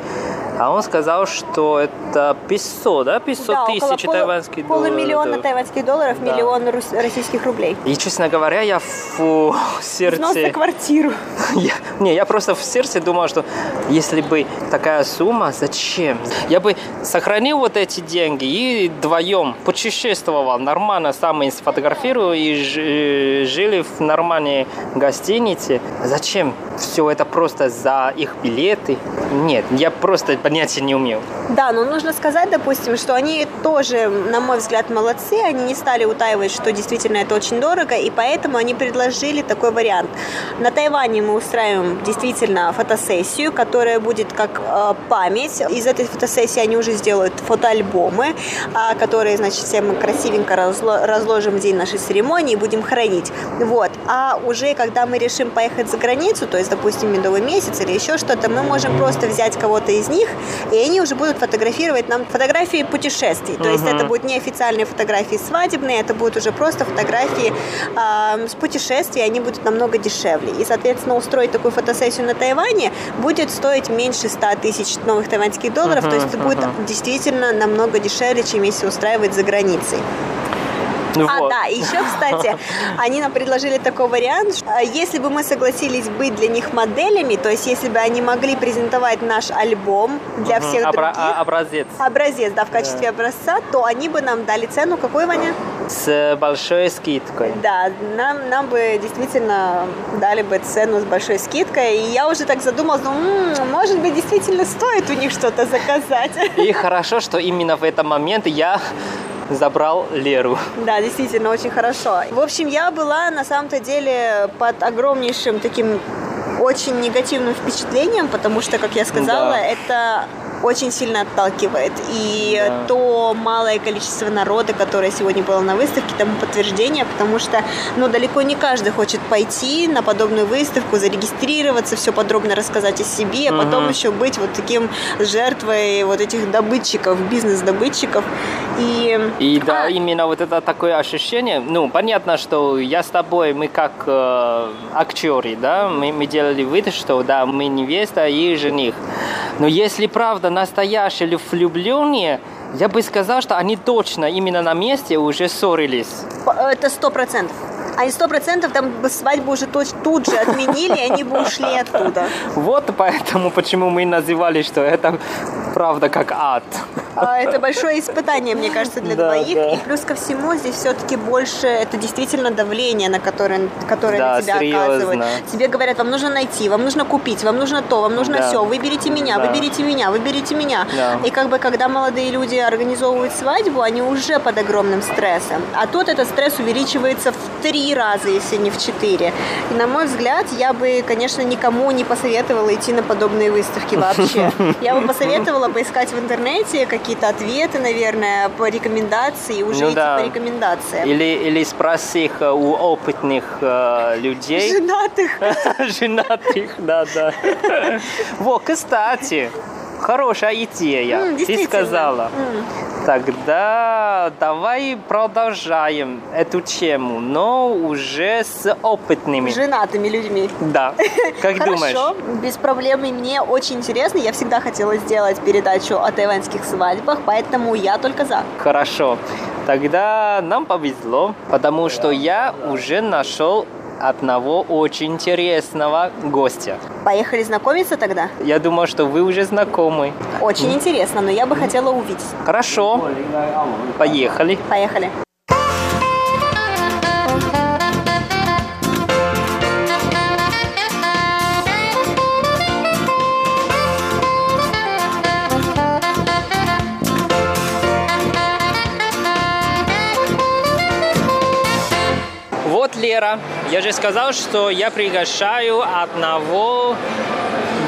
А он сказал, что это 500, да, 500 Да, около тысяч полу- тайваньских долларов. Полумиллиона да. тайваньских долларов, Да. миллион российских рублей. И, честно говоря, я фу, в Взнос сердце... на квартиру. Я, не, я просто в сердце думал, что если бы такая сумма, зачем? Я бы сохранил вот эти деньги и вдвоем путешествовал нормально, сам и сфотографировал и ж- жили в нормальной гостинице. Зачем все это просто за их билеты? Нет, я просто понятия не умел. Да, но нужно сказать, допустим, что они тоже, на мой взгляд, молодцы. Они не стали утаивать, что действительно это очень дорого, и поэтому они предложили такой вариант. На Тайване мы устраиваем действительно фотосессию, которая будет как э, память. Из этой фотосессии они уже сделают фотоальбомы, э, которые, значит, все мы красивенько разло- разложим в день нашей церемонии и будем хранить. Вот. А уже когда мы решим поехать за границу, то есть, допустим, медовый месяц или еще что-то, мы можем просто взять кого-то из них, и они уже будут фотографировать нам фотографии путешествий. То есть это будут не официальные фотографии свадебные, это будут уже просто фотографии э, с путешествий, они будут намного дешевле. И, соответственно, устроить такую фотосессию на Тайване будет стоить меньше 100 тысяч новых тайваньских долларов, то есть это будет действительно намного дешевле, чем если устраивать за границей. А, Вот. да, еще, кстати, они нам предложили такой вариант, что, а, если бы мы согласились быть для них моделями, то есть если бы они могли презентовать наш альбом для всех Обра- других, а- образец. образец, да, в качестве образца, то они бы нам дали цену, какой, Ваня? С большой скидкой. Да, нам, нам бы действительно дали бы цену с большой скидкой, и я уже так задумалась, ну, м, может быть, действительно стоит у них что-то заказать. И хорошо, что именно в этот момент я забрал Леру. Да, действительно, очень хорошо. В общем, я была на самом-то деле под огромнейшим таким очень негативным впечатлением, потому что, как я сказала, Да. это очень сильно отталкивает. И Да. то малое количество народа, которое сегодня было на выставке, тому подтверждение, потому что ну, далеко не каждый хочет пойти на подобную выставку, зарегистрироваться, все подробно рассказать о себе, а потом еще быть вот таким жертвой вот этих добытчиков, бизнес-добытчиков. И, И да, А, именно вот это такое ощущение. Ну, понятно, что я с тобой, мы как э, актеры, да, мы, мы делали вид, что да, мы невеста и жених. Но если правда настоящие влюбленные, я бы сказал, что они точно именно на месте уже ссорились. Это сто процентов. Они сто процентов там свадьбу уже тут же отменили, и они бы ушли оттуда. Вот поэтому, почему мы называли, что это правда как ад. А, Это большое испытание, мне кажется, для Да, двоих. да. И плюс ко всему здесь все-таки больше это действительно давление, на которое, которое Да, на тебя серьезно. оказывают. Тебе говорят, вам нужно найти, вам нужно купить, вам нужно то, вам нужно Да. все. Выберите меня, Да. выберите меня, выберите меня. Да. И как бы когда молодые люди организовывают свадьбу, они уже под огромным стрессом. А тут этот стресс увеличивается в три раза, если не в четыре. И на мой взгляд, я бы, конечно, никому не посоветовала идти на подобные выставки вообще. Я бы посоветовала поискать в интернете какие-то ответы, наверное, по рекомендации, уже Ну идти да. по рекомендациям. Или, или спроси э, у опытных э, людей. Женатых. Женатых, да, да. Вот, кстати, хорошая идея. М, Ты сказала. М. Тогда давай продолжаем эту тему, но уже с опытными. Женатыми людьми. Да. Как Хорошо, думаешь? без проблем. И мне очень интересно. Я всегда хотела сделать передачу о тайваньских свадьбах, поэтому я только за. Хорошо. Тогда нам повезло, потому что я уже нашел одного очень интересного гостя. Поехали знакомиться тогда? Я думаю, что вы уже знакомы. Очень интересно, но я бы хотела увидеть. Хорошо. Поехали. Поехали. Лера. Я же сказал, что я приглашаю одного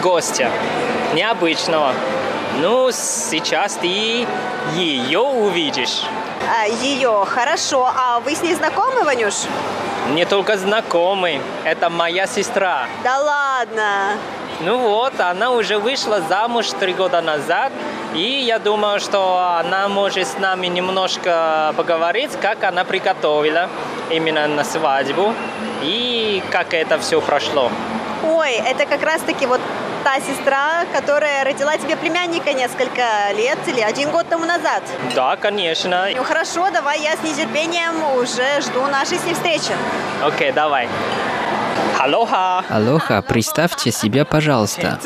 гостя. Необычного. Ну, сейчас ты ее увидишь. А, ее, хорошо. А вы с ней знакомы, Ванюш? Не только знакомый. Это моя сестра. Да ладно. Ну вот, она уже вышла замуж три года назад, и я думаю, что она может с нами немножко поговорить, как она приготовила именно на свадьбу и как это все прошло? Ой, это как раз-таки вот та сестра, которая родила тебе племянника несколько лет или один год тому назад. Да, конечно. Ну хорошо, давай я с нетерпением уже жду нашей с ней встречи. Окей, давай. Алоха. Алоха, представьте себя, пожалуйста.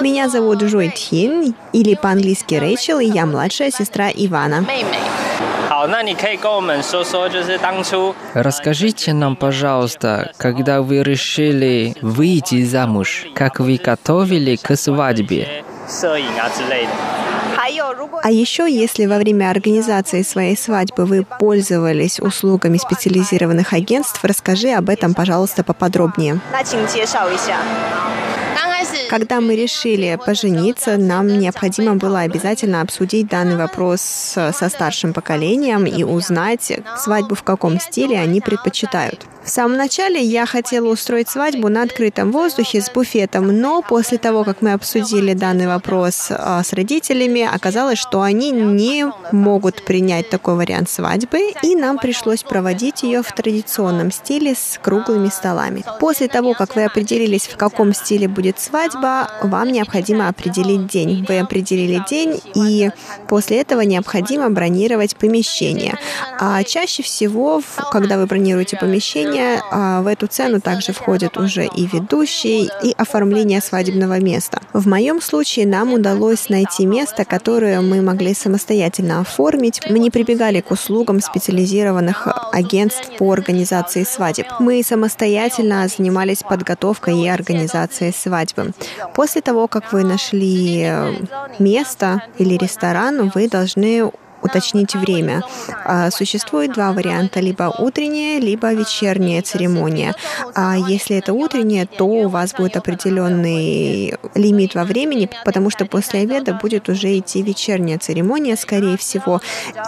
Меня зовут Жуй Тхин, или по-английски Рэйчел, и я младшая сестра Ивана. Мэй. Расскажите нам, пожалуйста, когда вы решили выйти замуж, как вы готовили к свадьбе? А еще, если во время организации своей свадьбы вы пользовались услугами специализированных агентств, расскажи об этом, пожалуйста, поподробнее. Когда мы решили пожениться, нам необходимо было обязательно обсудить данный вопрос со старшим поколением и узнать, свадьбу в каком стиле они предпочитают. В самом начале я хотела устроить свадьбу на открытом воздухе с буфетом, но после того, как мы обсудили данный вопрос а, с родителями, оказалось, что они не могут принять такой вариант свадьбы, и нам пришлось проводить ее в традиционном стиле с круглыми столами. После того, как вы определились, в каком стиле будет свадьба, вам необходимо определить день. Вы определили день, и после этого необходимо бронировать помещение. А чаще всего, когда вы бронируете помещение, а, в эту цену также входят уже и ведущий, и оформление свадебного места. В моем случае нам удалось найти место, которое мы могли самостоятельно оформить. Мы не прибегали к услугам специализированных агентств по организации свадеб. Мы самостоятельно занимались подготовкой и организацией свадьбы. После того, как вы нашли э, место или ресторан, вы должны уточнить время. А, Существует два варианта, либо утренняя, либо вечерняя церемония. А если это утренняя, то у вас будет определенный лимит во времени, потому что после обеда будет уже идти вечерняя церемония, скорее всего,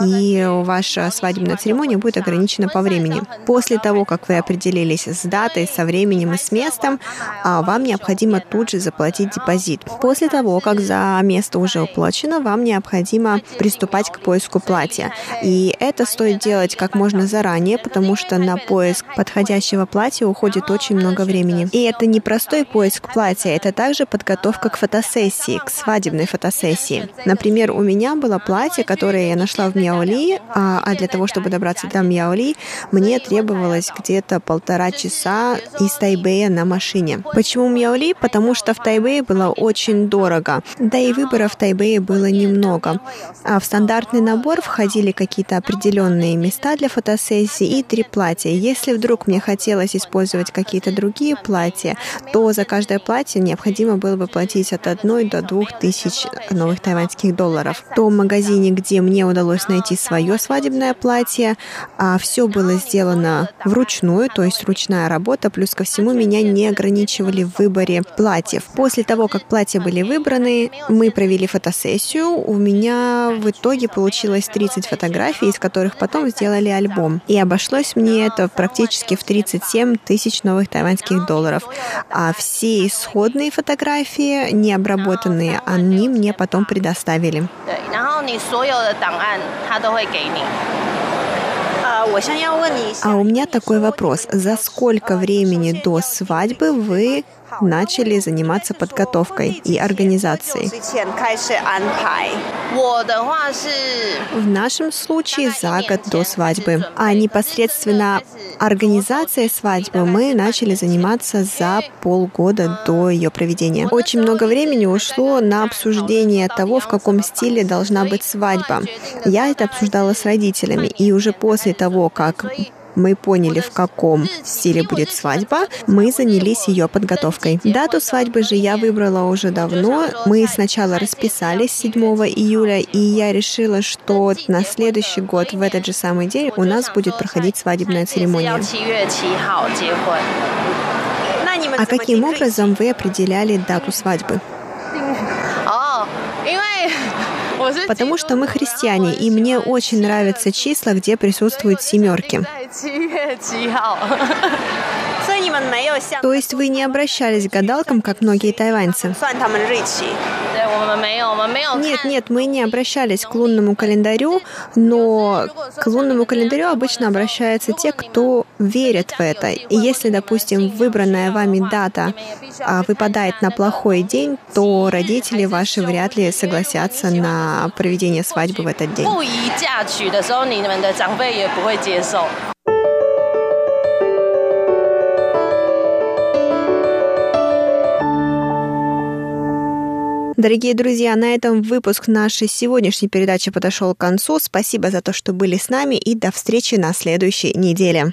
и ваша свадебная церемония будет ограничена по времени. После того, как вы определились с датой, со временем и с местом, а, вам необходимо тут же заплатить депозит. После того, как за место уже уплачено, вам необходимо приступать к поиску платья. И это стоит делать как можно заранее, потому что на поиск подходящего платья уходит очень много времени. И это не простой поиск платья, это также подготовка к фотосессии, к свадебной фотосессии. Например, у меня было платье, которое я нашла в Мяоли, а а для того, чтобы добраться до Мяоли, мне требовалось где-то полтора часа из Тайбэя на машине. Почему Мяоли? Потому что в Тайбэе было очень дорого, да и выбора в Тайбэе было немного. А в стандартный набор входили какие-то определенные места для фотосессии и три платья. Если вдруг мне хотелось использовать какие-то другие платья, то за каждое платье необходимо было бы платить от одной до двух тысяч новых тайваньских долларов. В том магазине, где мне удалось найти свое свадебное платье, все было сделано вручную, то есть ручная работа, плюс ко всему меня не ограничивали в выборе платьев. После того, как платья были выбраны, мы провели фотосессию. У меня в итоге получилось 30 фотографий, из которых потом сделали альбом. И обошлось мне это практически в 37 тысяч новых тайваньских долларов. А все исходные фотографии, не обработанные, они мне потом предоставили. 对，然后你所有的档案他都会给你。呃，我想要问你一下 А у меня такой вопрос. За сколько времени до свадьбы вы начали заниматься подготовкой и организацией. В нашем случае за год до свадьбы, а непосредственно организацией свадьбы мы начали заниматься за полгода до ее проведения. Очень много времени ушло на обсуждение того, в каком стиле должна быть свадьба. Я это обсуждала с родителями, и уже после того, как мы поняли, в каком стиле будет свадьба, мы занялись ее подготовкой. Дату свадьбы же я выбрала уже давно. Мы сначала расписались 7 июля, и я решила, что на следующий год в этот же самый день у нас будет проходить свадебная церемония. А каким образом вы определяли дату свадьбы? потому что мы христиане, и мне очень нравятся числа, где присутствуют семерки. То есть вы не обращались к гадалкам, как многие тайваньцы? 算他们日期。对，我们没有，我们没有看。 Нет, нет, мы не обращались к лунному календарю, но к лунному календарю обычно обращаются те, кто верит в это. И если, допустим, выбранная вами дата а, выпадает на плохой день, то родители ваши вряд ли согласятся на проведение свадьбы в этот день. Дорогие друзья, на этом выпуск нашей сегодняшней передачи подошел к концу. Спасибо за то, что были с нами и до встречи на следующей неделе.